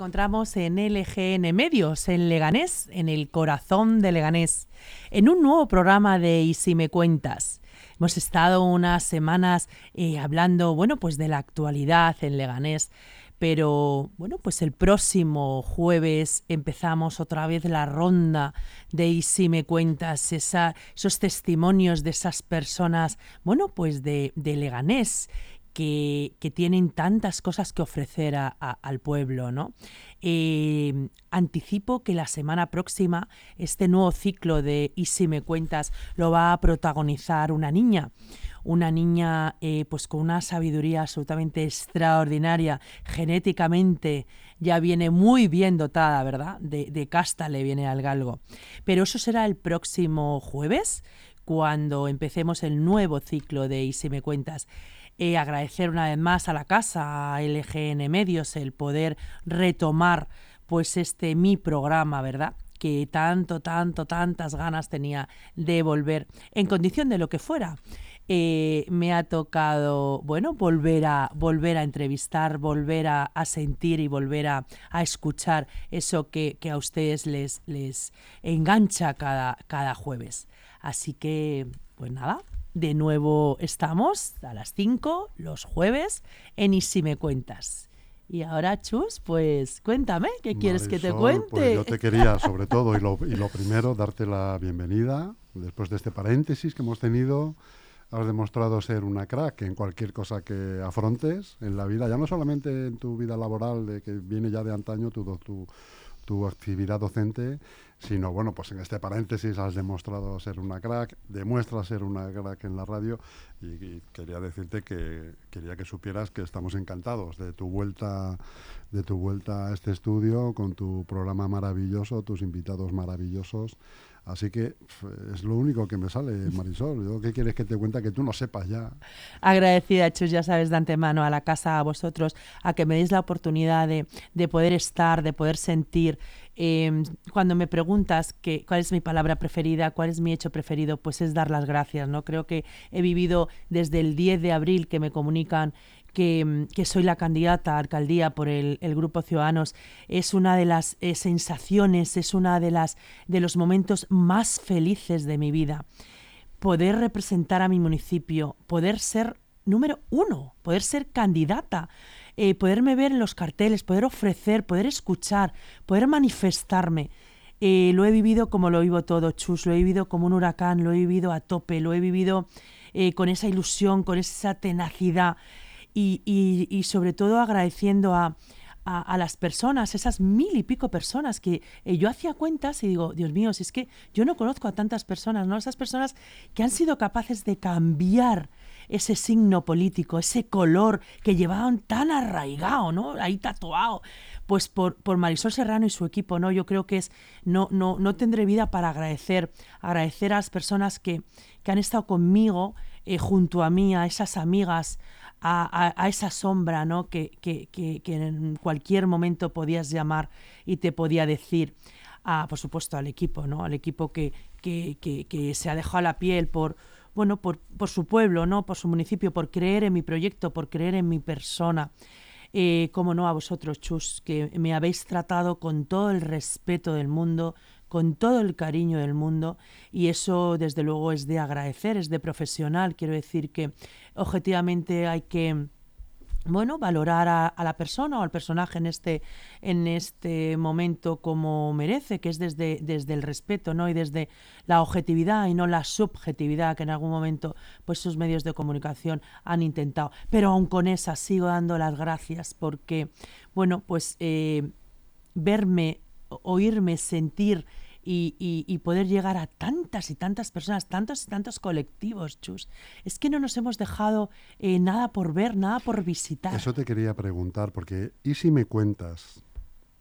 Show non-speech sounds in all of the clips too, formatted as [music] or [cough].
Encontramos en LGN Medios, en Leganés, en el corazón de Leganés, en un nuevo programa de Y si me cuentas. Hemos estado unas semanas eh, hablando, bueno, pues de la actualidad en Leganés, pero bueno, pues el próximo jueves empezamos otra vez la ronda de Y si me cuentas esos testimonios de esas personas, bueno, pues de, de Leganés que, tienen tantas cosas que ofrecer a- al pueblo, ¿no? Eh, anticipo que la semana próxima este nuevo ciclo de Y si me cuentas lo va a protagonizar una niña, una niña eh, pues con una sabiduría absolutamente extraordinaria, genéticamente ya viene muy bien dotada, ¿verdad? De, de casta le viene al galgo. Pero eso será el próximo jueves, cuando empecemos el nuevo ciclo de Y si me cuentas. Eh, agradecer una vez más a la casa, a LGN Medios, el poder retomar pues este mi programa, ¿verdad? que tanto, tanto, tantas ganas tenía de volver, en condición de lo que fuera. Eh, me ha tocado, bueno, volver a, volver a entrevistar, volver a, sentir y volver a, escuchar eso que, que a ustedes les, les engancha cada, cada jueves. Así que, pues nada, de nuevo estamos a las 5 los jueves en Y si me cuentas. Y ahora, Chus, pues cuéntame, ¿qué quieres que te Marisol, cuente? Pues yo te quería, sobre todo, y lo, y lo primero, darte la bienvenida. Después de este paréntesis que hemos tenido, has demostrado ser una crack en cualquier cosa que afrontes en la vida, ya no solamente en tu vida laboral, de que viene ya de antaño tu, tu, tu actividad docente, sino, bueno, pues en este paréntesis has demostrado ser una crack, demuestras ser una crack en la radio y, y quería decirte que quería que supieras que estamos encantados de tu vuelta de tu vuelta a este estudio con tu programa maravilloso, tus invitados maravillosos. Así que es lo único que me sale, [laughs] Marisol. Yo, ¿Qué quieres que te cuente que tú no sepas ya? Agradecida, Chus, ya sabes, de antemano a la casa, a vosotros, a que me deis la oportunidad de, de poder estar, de poder sentir. Eh, cuando me preguntas que, cuál es mi palabra preferida, cuál es mi hecho preferido, pues es dar las gracias, ¿no? Creo que he vivido desde el 10 de abril que me comunican que, mm, que soy la candidata a alcaldía por el, el Grupo Ciudadanos. Es una de las eh, sensaciones, es una de las de los momentos más felices de mi vida poder representar a mi municipio, poder ser número uno, poder ser candidata, eh, poderme ver en los carteles, poder ofrecer, poder escuchar, poder manifestarme. Eh, lo he vivido como lo vivo todo, Chus, lo he vivido como un huracán, lo he vivido a tope, lo he vivido eh, con esa ilusión, con esa tenacidad y, y- sobre todo agradeciendo a, a, las personas, esas mil y pico personas que yo hacía cuentas y digo, Dios mío, si es que yo no conozco a tantas personas, ¿no? Esas personas que han sido capaces de cambiar ese signo político, ese color que llevaban tan arraigado, ¿no? Ahí tatuado. Pues por, por Marisol Serrano y su equipo, ¿no? Yo creo que es, no, no, no tendré vida para agradecer, agradecer a las personas que, que han estado conmigo, eh, junto a mí, a esas amigas, a, a- esa sombra ¿no? que, que- que- que en cualquier momento podías llamar y te podía decir, a, por supuesto, al equipo, ¿no? al equipo que, que- que- que se ha dejado la piel por, bueno, por, por su pueblo, ¿no? por su municipio, por creer en mi proyecto, por creer en mi persona. Eh, como no a vosotros, Chus, que me habéis tratado con todo el respeto del mundo, con todo el cariño del mundo, y eso desde luego es de agradecer, es de profesional. Quiero decir que objetivamente hay que bueno, valorar a, la persona o al personaje en este, en este momento como merece, que es desde, desde el respeto, ¿no? Y desde la objetividad y no la subjetividad que en algún momento pues sus medios de comunicación han intentado. Pero aún con esa sigo dando las gracias porque, bueno, pues eh, verme, oírme, sentir y, y- y poder llegar a tantas y tantas personas, tantos y tantos colectivos, Chus. Es que no nos hemos dejado eh, nada por ver, nada por visitar. Eso te quería preguntar, porque ¿y si me cuentas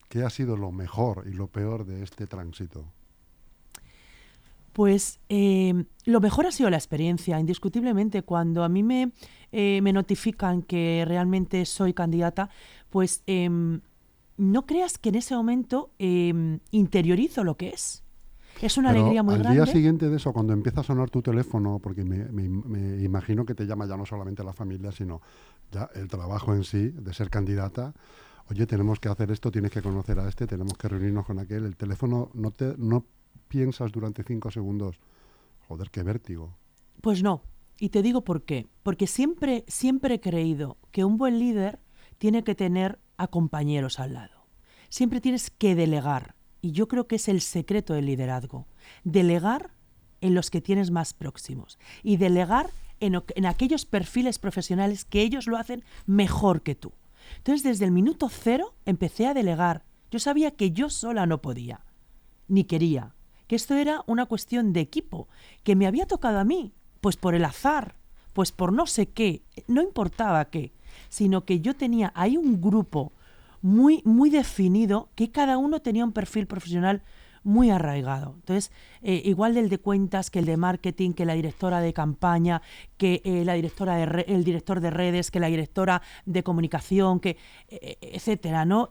qué ha sido lo mejor y lo peor de este tránsito? Pues eh, lo mejor ha sido la experiencia, indiscutiblemente. Cuando a mí me, eh, me notifican que realmente soy candidata, pues em, no creas que en ese momento em, interiorizo lo que es. Es una Pero alegría muy al grande. día siguiente de eso, cuando empieza a sonar tu teléfono, porque me, me- me imagino que te llama ya no solamente la familia, sino ya el trabajo en sí, de ser candidata. Oye, tenemos que hacer esto, tienes que conocer a este, tenemos que reunirnos con aquel. El teléfono, no, te, no piensas durante cinco segundos, joder, qué vértigo. Pues no. Y te digo por qué. Porque siempre, siempre he creído que un buen líder tiene que tener a compañeros al lado. Siempre tienes que delegar. Y yo creo que es el secreto del liderazgo. Delegar en los que tienes más próximos. Y delegar en, en aquellos perfiles profesionales que ellos lo hacen mejor que tú. Entonces, desde el minuto cero empecé a delegar. Yo sabía que yo sola no podía ni quería, que esto era una cuestión de equipo, que me había tocado a mí, pues por el azar, pues por no sé qué, no importaba qué, sino que yo tenía ahí un grupo muy, muy definido, que cada uno tenía un perfil profesional muy arraigado. Entonces, eh, igual del de cuentas, que el de marketing, que la directora de campaña, que eh, la directora de re- el director de redes, que la directora de comunicación, que eh, etcétera, ¿no?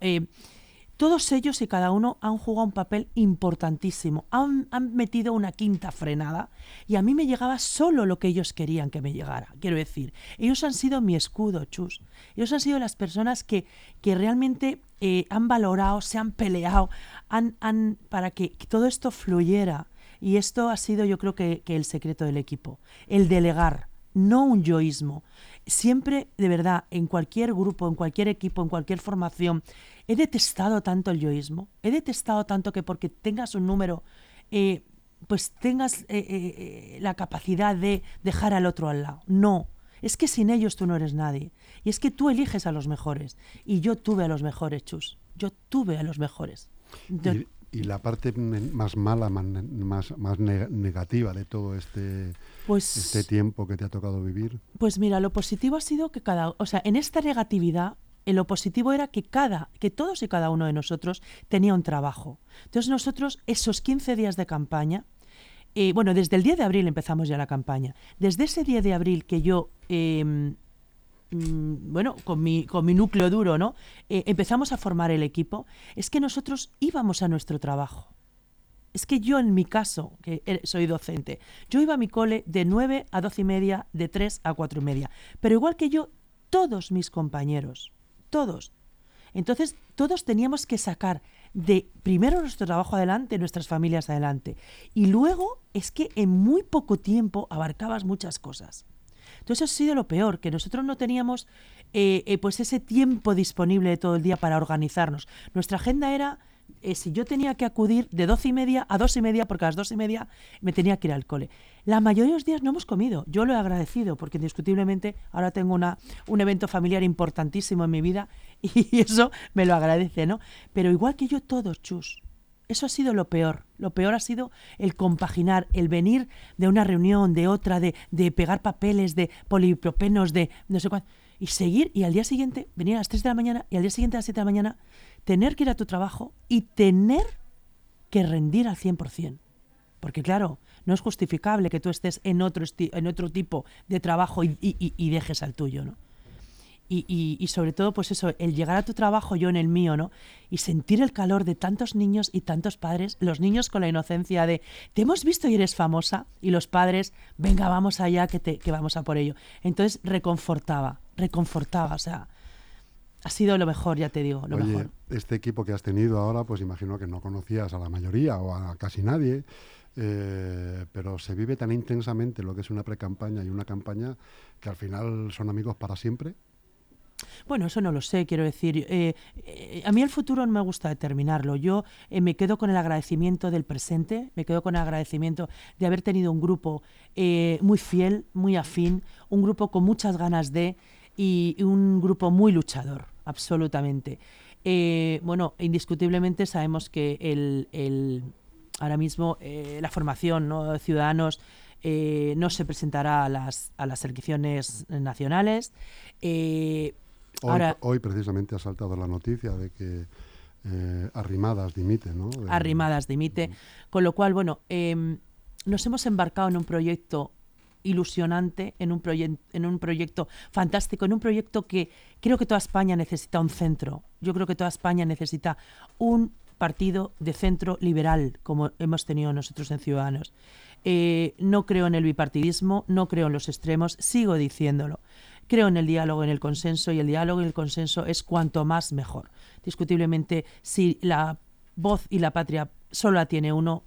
Todos ellos y cada uno han jugado un papel importantísimo, han, han metido una quinta frenada y a mí me llegaba solo lo que ellos querían que me llegara. Quiero decir, ellos han sido mi escudo, chus. Ellos han sido las personas que, que realmente eh, han valorado, se han peleado, han, han, para que todo esto fluyera. Y esto ha sido yo creo que, que el secreto del equipo, el delegar, no un yoísmo. Siempre, de verdad, en cualquier grupo, en cualquier equipo, en cualquier formación, he detestado tanto el yoísmo, he detestado tanto que porque tengas un número, eh, pues tengas eh, eh, la capacidad de dejar al otro al lado. No, es que sin ellos tú no eres nadie. Y es que tú eliges a los mejores. Y yo tuve a los mejores, Chus. Yo tuve a los mejores. Yo- Y, y la parte más mala, más, más, más neg- negativa de todo este, pues, este tiempo que te ha tocado vivir. Pues mira, lo positivo ha sido que cada, o sea, en esta negatividad, eh, lo positivo era que cada, que todos y cada uno de nosotros tenía un trabajo. Entonces nosotros esos 15 días de campaña, eh, bueno, desde el 10 de abril empezamos ya la campaña. Desde ese 10 de abril que yo em, mm, bueno, con mi, con mi núcleo duro, ¿no? Eh, empezamos a formar el equipo, es que nosotros íbamos a nuestro trabajo. Es que yo en mi caso, que er- soy docente, yo iba a mi cole de 9 a 12 y media, de 3 a 4 y media. Pero igual que yo, todos mis compañeros, todos. Entonces, todos teníamos que sacar de primero nuestro trabajo adelante, nuestras familias adelante. Y luego es que en muy poco tiempo abarcabas muchas cosas. Entonces, ha sido lo peor, que nosotros no teníamos eh, eh, pues ese tiempo disponible de todo el día para organizarnos. Nuestra agenda era, eh, si yo tenía que acudir de doce y media a dos y media, porque a las dos y media me tenía que ir al cole. La mayoría de los días no hemos comido. Yo lo he agradecido, porque indiscutiblemente ahora tengo una, un evento familiar importantísimo en mi vida [laughs] y eso me lo agradece, ¿no? Pero igual que yo, todos, chus. Eso ha sido lo peor. Lo peor ha sido el compaginar, el venir de una reunión, de otra, de, de pegar papeles, de polipropenos, de no sé cuánto, y seguir, y al día siguiente, venir a las 3 de la mañana, y al día siguiente a las 7 de la mañana, tener que ir a tu trabajo y tener que rendir al 100%. Porque claro, no es justificable que tú estés en otro, en otro tipo de trabajo y, dejes al tuyo, ¿no? Y- y sobre todo, pues eso, el llegar a tu trabajo, yo en el mío, ¿no? Y sentir el calor de tantos niños y tantos padres, los niños con la inocencia de, te hemos visto y eres famosa, y los padres, venga, vamos allá, que, te, que vamos a por ello. Entonces, reconfortaba, reconfortaba, o sea, ha sido lo mejor, ya te digo, lo Oye, mejor. este equipo que has tenido ahora, pues imagino que no conocías a la mayoría o a casi nadie, eh, pero se vive tan intensamente lo que es una pre-campaña y una campaña que al final son amigos para siempre. Bueno, eso no lo sé, quiero decir. eh, eh, a mí el futuro no me gusta determinarlo. Yo eh, me quedo con el agradecimiento del presente, me quedo con el agradecimiento de haber tenido un grupo eh, muy fiel, muy afín, un grupo con muchas ganas de y, y un grupo muy luchador, absolutamente. Eh, bueno, indiscutiblemente sabemos que el, el- ahora mismo eh, la formación ¿no? de ciudadanos eh, no se presentará a las, a las elecciones nacionales. Hoy, Ahora- hoy precisamente ha saltado la noticia de que Arrimadas dimite, ¿no? De- Arrimadas dimite. Con lo cual, bueno, em, nos hemos embarcado en un proyecto ilusionante, en un, en un proyecto fantástico, en un proyecto que creo que toda España necesita un centro. Yo creo que toda España necesita un partido de centro liberal, como hemos tenido nosotros en Ciudadanos. Eh, no creo en el bipartidismo, no creo en los extremos, sigo diciéndolo. Creo en el diálogo, en el consenso, y el diálogo y el consenso es cuanto más mejor. Discutiblemente, si la voz y la patria solo la tiene uno,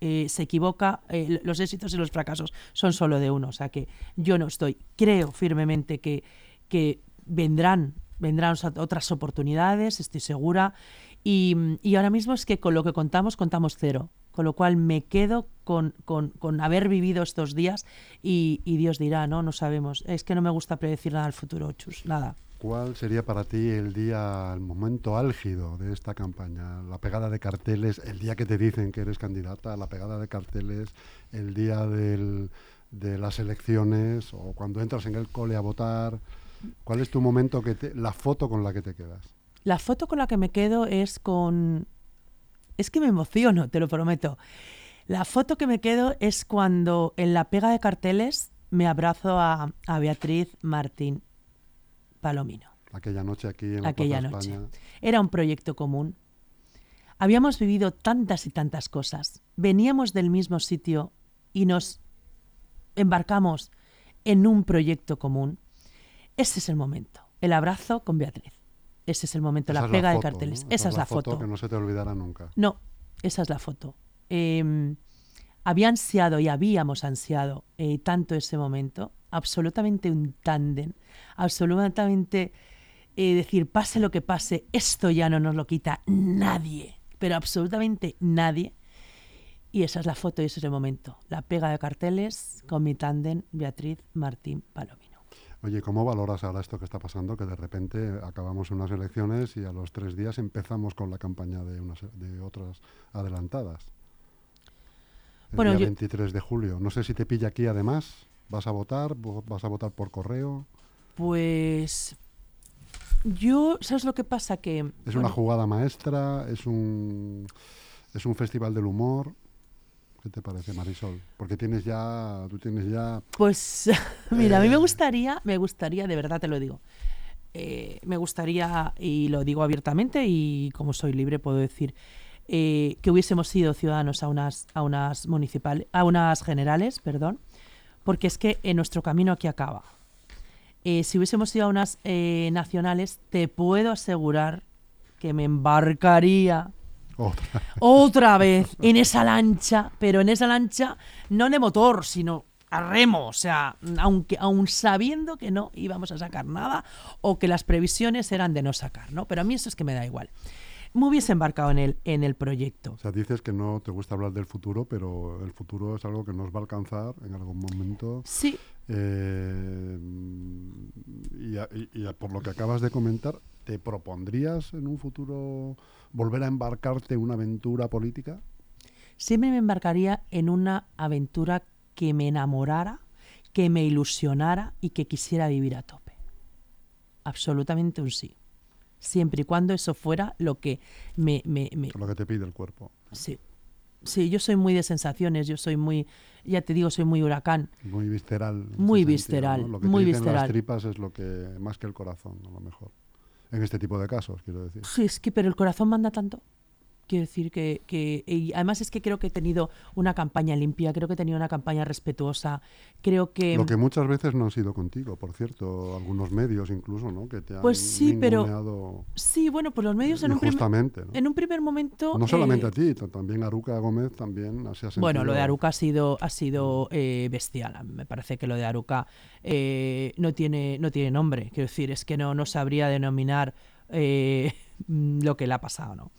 eh, se equivoca, eh, los éxitos y los fracasos son solo de uno. O sea que yo no estoy, creo firmemente que, que vendrán, vendrán otras oportunidades, estoy segura. Y, y ahora mismo es que con lo que contamos, contamos cero. Con lo cual me quedo con, con- con haber vivido estos días y, y Dios dirá, ¿no? No sabemos. Es que no me gusta predecir nada al futuro, Chus, nada. ¿Cuál sería para ti el día, el momento álgido de esta campaña? La pegada de carteles, el día que te dicen que eres candidata, la pegada de carteles, el día de las elecciones o cuando entras en el cole a votar. ¿Cuál es tu momento que la foto con la que te quedas? La foto con la que me quedo es con... Es que me emociono, te lo prometo. La foto que me quedo es cuando en la pega de carteles me abrazo a, a Beatriz Martín Palomino. Aquella noche aquí en la Aquella Plaza noche. España. Era un proyecto común. Habíamos vivido tantas y tantas cosas. Veníamos del mismo sitio y nos embarcamos en un proyecto común. Ese es el momento. El abrazo con Beatriz. Ese es el momento, Esa la pega de foto, carteles. ¿no? Esa, es la foto. que no se te olvidará nunca. No, esa es la foto. Eh, había ansiado y habíamos ansiado eh, tanto ese momento, absolutamente un tándem, absolutamente eh, decir, pase lo que pase, esto ya no nos lo quita nadie, pero absolutamente nadie. Y esa es la foto y ese es el momento. La pega de carteles con mi tándem Beatriz Martín Palomino. Oye, ¿cómo valoras ahora esto que está pasando? Que de repente acabamos unas elecciones y a los tres días empezamos con la campaña de, unas, de otras adelantadas. El Bueno, día yo- 23 de julio. No sé si te pilla aquí además. ¿Vas a votar? Vo- ¿Vas a votar por correo? Pues yo, ¿sabes lo que pasa? Que ¿Es bueno, una jugada maestra? ¿Es un, ¿Es un festival del humor? ¿Qué te parece, Marisol? Porque tienes ya, tú tienes ya... Pues [laughs] mira, a mí me Eh. gustaría, me gustaría, de verdad te lo digo, eh, me gustaría, y lo digo abiertamente y como soy libre puedo decir, eh, que hubiésemos sido ciudadanos a unas, a unas municipales, a unas generales, perdón, porque es que en nuestro camino aquí acaba. Eh, si hubiésemos ido a unas eh, nacionales, te puedo asegurar que me embarcaría Otra. otra vez en esa lancha, pero en esa lancha no de motor, sino a remo, o sea, aunque aun sabiendo que no íbamos a sacar nada o que las previsiones eran de no sacar, ¿no? Pero a mí eso es que me da igual. Me hubiese embarcado en el en el proyecto. O sea, dices que no te gusta hablar del futuro, pero el futuro es algo que nos va a alcanzar en algún momento. Sí, Eh, y, a- y- y a- por lo que acabas de comentar, ¿te propondrías en un futuro volver a embarcarte en una aventura política? siempre me embarcaría en una aventura que me enamorara, que me ilusionara y que quisiera vivir a tope. Absolutamente un sí. Siempre y cuando eso fuera lo que me, me- me- Lo que te pide el cuerpo. Sí. Sí, yo soy muy de sensaciones, yo soy muy, ya te digo, soy muy huracán. Muy visceral. Muy sentido, visceral, ¿no? Lo que muy te dicen las tripas es lo que, más que el corazón, a lo mejor. En este tipo de casos, quiero decir. Sí, es que, pero el corazón manda tanto. Quiero decir que, que y además es que creo que he tenido una campaña limpia, creo que he tenido una campaña respetuosa, creo que... Lo que muchas veces no han sido contigo, por cierto, algunos medios incluso, ¿no? Que te han Pues sí, pero Sí, bueno, pues los medios en un, primer, injustamente, ¿no? en un primer momento... No solamente eh, a ti, también a Aruca Gómez también se ha sentido... Bueno, lo de Aruca ha sido, ha sido eh, bestial. Me parece que lo de Aruca eh, no, tiene, no tiene nombre. Quiero decir, es que no, no sabría denominar eh, [laughs] lo que le ha pasado, ¿no?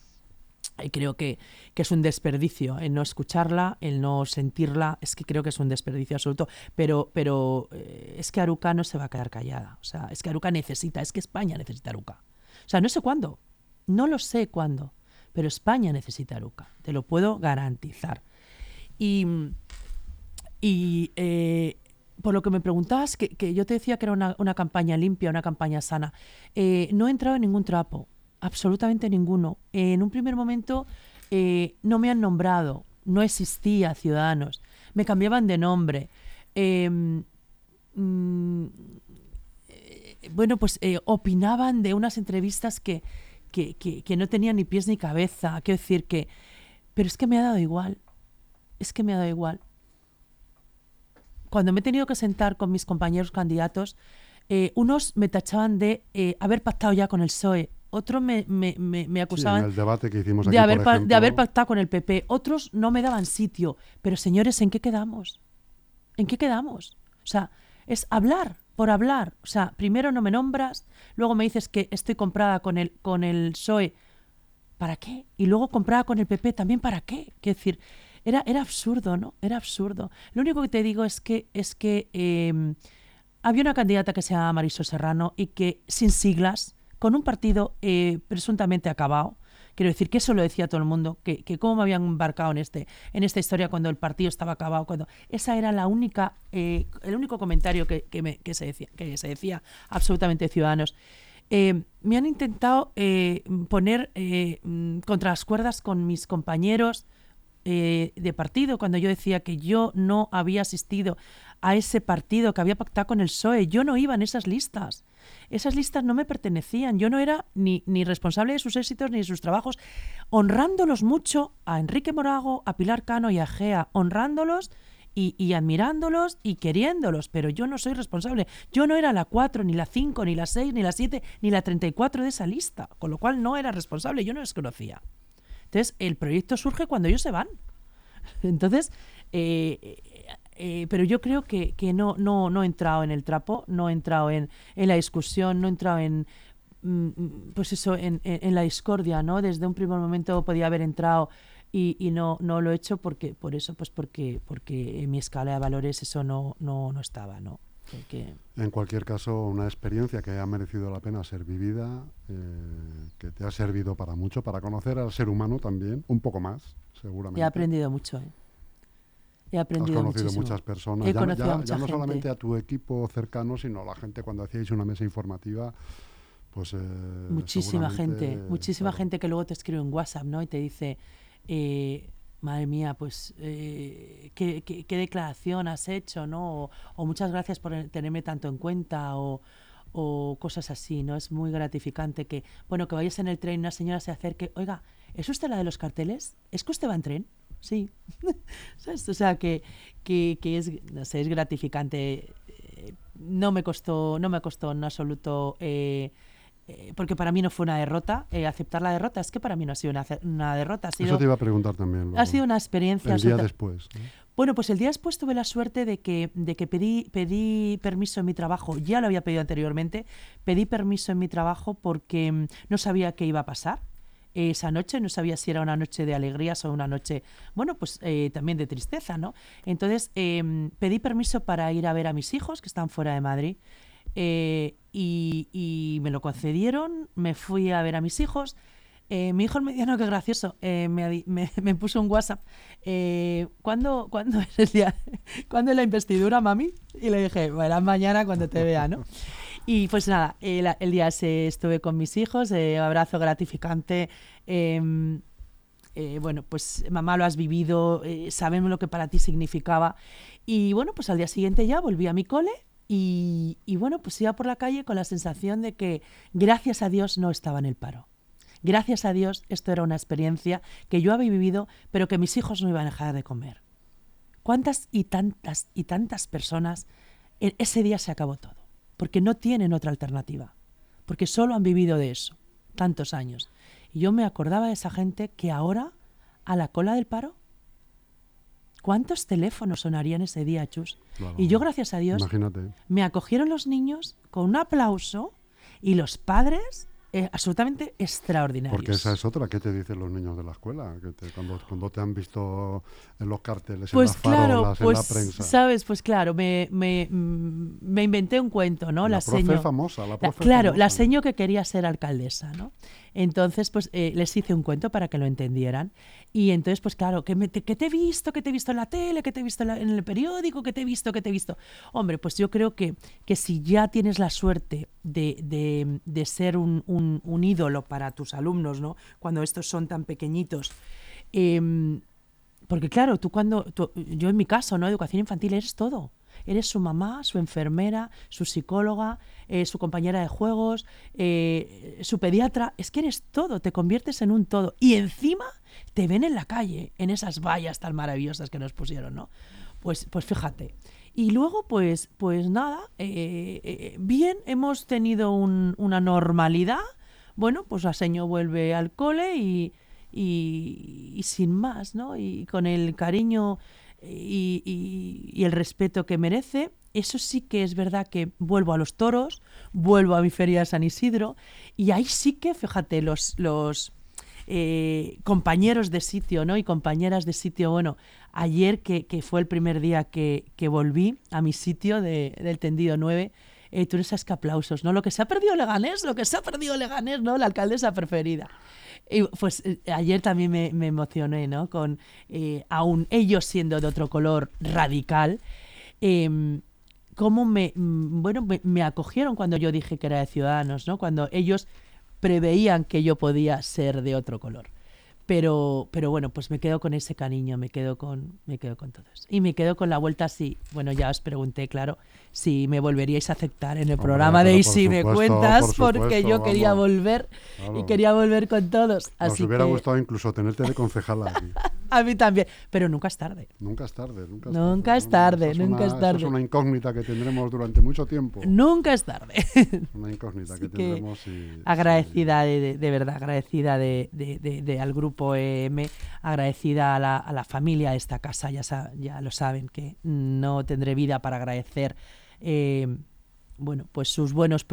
Y creo que, que es un desperdicio el no escucharla, el no sentirla, es que creo que es un desperdicio absoluto, pero, pero eh, es que Aruca no se va a quedar callada, o sea, es que Aruca necesita, es que España necesita Aruca. O sea, no sé cuándo, no lo sé cuándo, pero España necesita Aruca, te lo puedo garantizar. Y, y eh, por lo que me preguntabas, que, que yo te decía que era una, una campaña limpia, una campaña sana, eh, no he entrado en ningún trapo, absolutamente ninguno. en un primer momento eh, no me han nombrado, no existía Ciudadanos, me cambiaban de nombre. em, mm, eh, bueno, pues eh, opinaban de unas entrevistas que, que, que- que no tenían ni pies ni cabeza. Quiero decir que... Pero es que me ha dado igual. Es que me ha dado igual. Cuando me he tenido que sentar con mis compañeros candidatos, unos me tachaban de haber pactado ya con el PSOE, otros me, me, me- me Sí, acusaban en el debate que hicimos aquí, de haber, por de haber pactado con el PP. Otros no me daban sitio. Pero señores, ¿en qué quedamos? ¿En qué quedamos? O sea, es hablar por hablar. O sea, primero no me nombras, luego me dices que estoy comprada con el, con el PSOE. ¿Para qué? Y luego comprada con el PP también para qué? Quiero decir, era, era absurdo, ¿no? Era absurdo. Lo único que te digo es que, es que eh, había una candidata que se llama Marisol Serrano y que sin siglas, con un partido eh, presuntamente acabado, quiero decir que eso lo decía todo el mundo, que, que cómo me habían embarcado en, este, en esta historia cuando el partido estaba acabado, cuando esa era la única, eh, el único comentario que, que se decía, que se decía absolutamente Ciudadanos. Eh, me han intentado eh, poner contra las cuerdas con mis compañeros de partido cuando yo decía que yo no había asistido a ese partido que había pactado con el PSOE. Yo no iba en esas listas. Esas listas no me pertenecían. Yo no era ni, ni responsable de sus éxitos ni de sus trabajos, honrándolos mucho a Enrique Morago, a Pilar Cano y a Gea, honrándolos y, y admirándolos y queriéndolos, pero yo no soy responsable. Yo no era la 4, ni la 5, ni la 6, ni la 7, ni la 34 de esa lista, con lo cual no era responsable, yo no les conocía. Entonces, el proyecto surge cuando ellos se van. [laughs] Entonces, eh, eh, pero yo creo que, que no, no, no he entrado en el trapo, no he entrado en, en la discusión, no he entrado en mm, mm, pues eso, en, en- en la discordia, ¿no? Desde un primer momento podía haber entrado y, y no, no lo he hecho porque, por eso, pues porque, porque en mi escala de valores eso no, no, no estaba, ¿no? Porque- En cualquier caso, una experiencia que ha merecido la pena ser vivida, eh, que te ha servido para mucho, para conocer al ser humano también, un poco más, seguramente. he aprendido mucho, ¿eh? He Has conocido muchísimo. muchas personas, He ya, conocido ya- a mucha ya no gente. solamente a tu equipo cercano, sino a la gente cuando hacíais una mesa informativa, pues... eh, muchísima gente, muchísima claro. gente que luego te escribe en WhatsApp, ¿no? Y te dice, eh, madre mía, pues eh, ¿qué, qué, qué declaración has hecho, ¿no? O, o muchas gracias por tenerme tanto en cuenta, o, o cosas así, ¿no? Es muy gratificante que, bueno, que vayas en el tren y una señora se acerque, oiga, ¿es usted la de los carteles? ¿Es que usted va en tren? Sí. [laughs] ¿Sabes? O sea, que, que, que es, no sé, es gratificante. Eh, No me costó, no me costó en absoluto eh, eh, porque para mí no fue una derrota. eh, aceptar la derrota es que para mí no ha sido una, una derrota. Ha sido, Eso te iba a preguntar también. luego. ha sido una experiencia. El día después. ¿no? Bueno, pues el día después tuve la suerte de que, de que pedí, pedí permiso en mi trabajo. Ya lo había pedido anteriormente. Pedí permiso en mi trabajo porque mm, no sabía qué iba a pasar esa noche. No sabía si era una noche de alegrías o una noche, bueno, pues eh, también de tristeza, ¿no? Entonces em, pedí permiso para ir a ver a mis hijos que están fuera de Madrid. eh, y, me lo concedieron, me fui a ver a mis hijos. Eh, mi hijo el mediano, qué gracioso, me, [laughs] me- puso un WhatsApp. ¿cuándo, ¿Cuándo es el día? [laughs] ¿Cuándo es la investidura, mami? Y le dije, bueno, mañana cuando te vea, ¿no? Y pues nada, el, día ese estuve con mis hijos, eh, abrazo gratificante. em, eh, bueno, pues mamá lo has vivido, eh, sabemos lo que para ti significaba. Y bueno, pues al día siguiente ya volví a mi cole y, bueno, pues iba por la calle con la sensación de que gracias a Dios no estaba en el paro. Gracias a Dios esto era una experiencia que yo había vivido, pero que mis hijos no iban a dejar de comer. ¿Cuántas y tantas y tantas personas en ese día se acabó todo? Porque no tienen otra alternativa, porque solo han vivido de eso tantos años. Y yo me acordaba de esa gente que ahora, a la cola del paro, ¿cuántos teléfonos sonarían ese día, Chus? Claro. Y yo, gracias a Dios, Imagínate. me acogieron los niños con un aplauso y los padres eh, absolutamente extraordinarios. Porque esa es otra. ¿Qué te dicen los niños de la escuela? Que te- cuando, cuando te han visto en los carteles, Pues en las claro, farolas, pues en la prensa. sabes, pues claro, me, me, mm, me inventé un cuento, ¿no? La profe seño- famosa, la La- profe claro, la seño que quería ser alcaldesa, ¿no? Entonces, pues eh, les hice un cuento para que lo entendieran. Y entonces, pues claro, que, me- te- que te he visto, que te he visto en la tele, que te he visto en, la- en el periódico, que te he visto, que te he visto. Hombre, pues yo creo que, que si ya tienes la suerte de, de- de ser un, un- un ídolo para tus alumnos, ¿no? Cuando estos son tan pequeñitos, em, porque claro, tú cuando, yo en mi caso, ¿no? Educación infantil eres todo. Eres su mamá, su enfermera, su psicóloga, eh, su compañera de juegos, eh, su pediatra. Es que eres todo, te conviertes en un todo. Y encima te ven en la calle, en esas vallas tan maravillosas que nos pusieron, ¿no? Pues, pues fíjate. Y luego, pues, pues nada, eh, eh, bien, hemos tenido un- una normalidad. Bueno, pues la seño vuelve al cole y, y- y sin más, ¿no? Y con el cariño y, y- y el respeto que merece. Eso sí que es verdad que vuelvo a los toros, vuelvo a mi feria de San Isidro y ahí sí que, fíjate, los, los eh, compañeros de sitio, ¿no? Y compañeras de sitio, bueno, ayer que, fue el primer día que, volví a mi sitio de- del tendido 9, eh, tú eres que aplausos, ¿no? Lo que se ha perdido Leganés, lo que se ha perdido Leganés, ¿no? La alcaldesa preferida. Y pues eh, ayer también me, me emocioné, ¿no? Con eh, aún ellos siendo de otro color radical, em, cómo me, mm, bueno, me acogieron cuando yo dije que era de Ciudadanos, ¿no? Cuando ellos preveían que yo podía ser de otro color. Pero, pero bueno, pues me quedo con ese cariño, me quedo con, me quedo con todos. Y me quedo con la vuelta si, bueno, ya os pregunté, claro, si me volveríais a aceptar en el Hombre, programa de Y si me cuentas, por porque yo quería volver y quería volver con todos. Nos Así hubiera que gustado incluso tenerte de concejala [laughs] a mí también, pero nunca es tarde. Nunca es tarde, nunca es Nunca tarde. es ¿no? tarde, Esa nunca una- es tarde. Es una incógnita que tendremos durante mucho tiempo. Nunca es tarde. [laughs] Una incógnita que que tendremos. y- agradecida de, de- de verdad, agradecida de, de- de- de al grupo EM, agradecida a la, a la familia de esta casa, ya, ya lo saben, que no tendré vida para agradecer eh, bueno, pues sus, buenos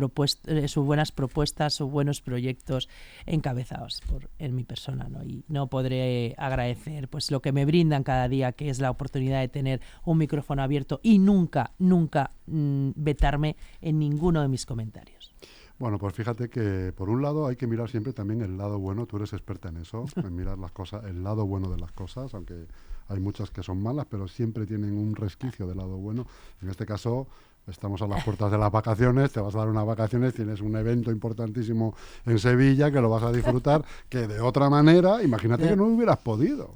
eh, sus buenas propuestas, sus buenos proyectos encabezados por, en mi persona, ¿no? Y no podré agradecer pues lo que me brindan cada día, que es la oportunidad de tener un micrófono abierto y nunca, nunca mm, vetarme en ninguno de mis comentarios. Bueno, pues fíjate que por un lado hay que mirar siempre también el lado bueno, tú eres experta en eso, [laughs] en mirar las cosas, el lado bueno de las cosas, aunque hay muchas que son malas, pero siempre tienen un resquicio del lado bueno. En este caso, estamos a las puertas de las vacaciones, te vas a dar unas vacaciones, tienes un evento importantísimo en Sevilla que lo vas a disfrutar, que de otra manera, imagínate que no hubieras podido.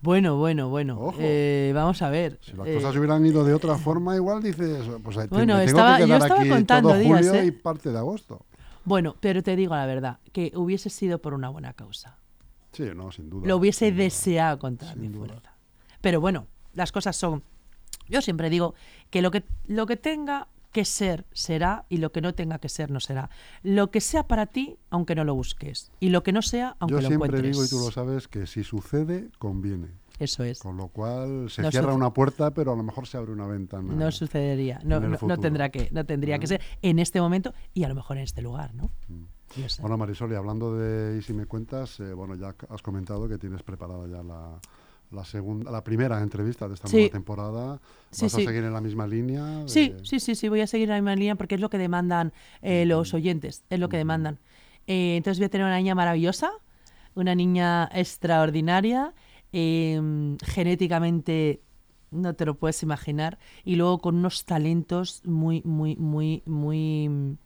Bueno, bueno, bueno. Eh, vamos a ver. Si las eh, cosas hubieran ido de otra forma, igual dices, pues ahí te- Bueno, tengo estaba- que yo quedar estaba aquí contando todo días, julio ¿eh? y parte de agosto. Bueno, pero te digo la verdad, que hubiese sido por una buena causa. Sí, no, sin duda. Lo hubiese deseado con toda Sin mi duda. fuerza. Pero bueno, las cosas son. Yo siempre digo que lo que, lo que tenga que ser, será, y lo que no tenga que ser, no será. Lo que sea para ti, aunque no lo busques. Y lo que no sea, aunque Yo lo siempre encuentres. digo, y tú lo sabes, que si sucede, conviene. Eso es. Con lo cual se No cierra una puerta, pero a lo mejor se abre una ventana. No sucedería, no, no- no tendrá que, no tendría que ¿Eh? ser en este momento y a lo mejor en este lugar, ¿no? Yo. Mm. Bueno, Marisol, y hablando de Y si me cuentas, eh, bueno, ya has comentado que tienes preparada ya la, la segunda, la primera entrevista de esta Sí. nueva temporada. ¿Vas sí. a seguir en la misma línea? de- Sí, sí, sí, sí, voy a seguir la misma línea porque es lo que demandan eh, los oyentes, es lo que demandan. Eh, entonces voy a tener una niña maravillosa, una niña extraordinaria, eh, genéticamente no te lo puedes imaginar, y luego con unos talentos muy, muy, muy, muy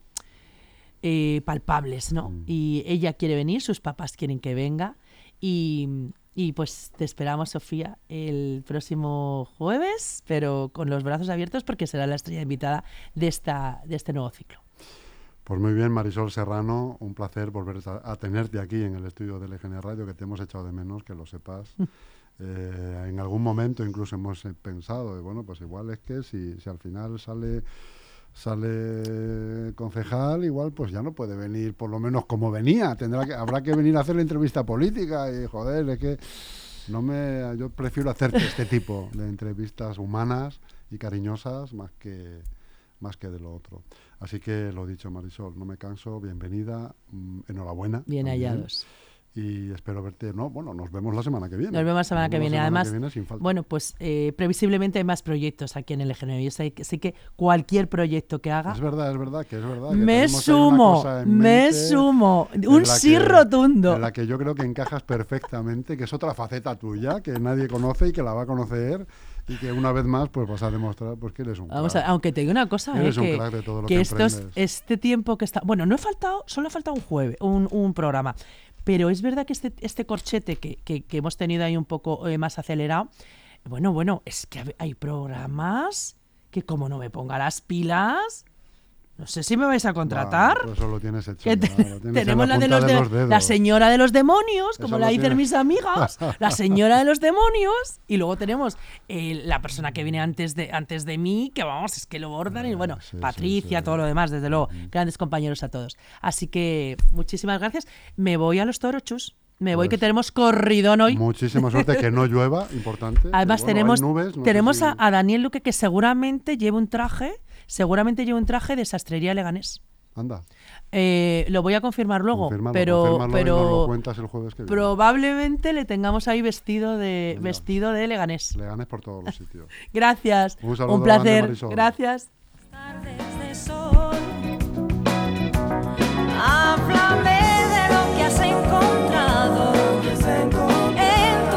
eh, palpables, ¿no? Mm. Y ella quiere venir, sus papás quieren que venga, y, y pues te esperamos, Sofía, el próximo jueves, pero con los brazos abiertos porque será la estrella invitada de, esta, de este nuevo ciclo. Pues muy bien, Marisol Serrano, un placer volver a, tenerte aquí en el estudio del EGN Radio, que te hemos echado de menos, que lo sepas. Eh, en algún momento incluso hemos eh, pensado, bueno, pues igual es que si, si al final sale sale concejal, igual pues ya no puede venir por lo menos como venía, tendrá que, habrá que venir a hacer la entrevista política y joder, es que no me yo prefiero hacerte este tipo de entrevistas humanas y cariñosas más que más que de lo otro. Así que lo dicho, Marisol, no me canso, bienvenida, mm, enhorabuena. Bien también, hallados. Y espero verte, no, bueno, nos vemos la semana que viene. Nos vemos la semana que vemos viene. la semana Además, que viene falta. bueno, pues eh, previsiblemente hay más proyectos aquí en el EGN. Yo sé que, sé que cualquier proyecto que haga, es verdad, es verdad, que es verdad. que me sumo, me sumo. Un la sí que- rotundo. En la que yo creo que encajas perfectamente, que es otra faceta tuya, que nadie conoce y que la va a conocer y que una vez más pues vas a demostrar pues que eres un Vamos a, crack. aunque te digo una cosa, eh, Eres un que, crack de todo lo que que estos, este tiempo que está... Bueno, no he faltado, solo ha faltado un jueves, un, un programa. Pero es verdad que este, este corchete que, que- hemos tenido ahí un poco eh, más acelerado, bueno, bueno, es que hay programas que como no me ponga las pilas, no sé si me vais a contratar. Bueno, eso lo tienes hecho. Ya, lo tienes tenemos la, de los de- dedos. la señora de los demonios, como la dicen mis amigas, la [laughs] señora de los demonios, y luego tenemos eh, la persona que viene antes de antes de mí, que vamos, es que lo bordan, y bueno, sí, sí, Patricia, sí. todo lo demás, desde luego, grandes compañeros a todos. Así que muchísimas gracias. Me voy a los toros, chus. Me voy, que Pues, tenemos corridón hoy. Muchísima suerte, que no llueva, importante. [laughs] Además Bueno, tenemos, nubes, no tenemos si- a, a Daniel Luque que seguramente lleva un traje, seguramente llevo un traje de sastrería leganés. Anda. Eh, lo voy a confirmar luego, pero, confirmalo pero cuentas el probablemente le tengamos ahí vestido de vestido de leganés. Leganés por todos los sitios. [laughs] Gracias. Un, un placer. Gracias.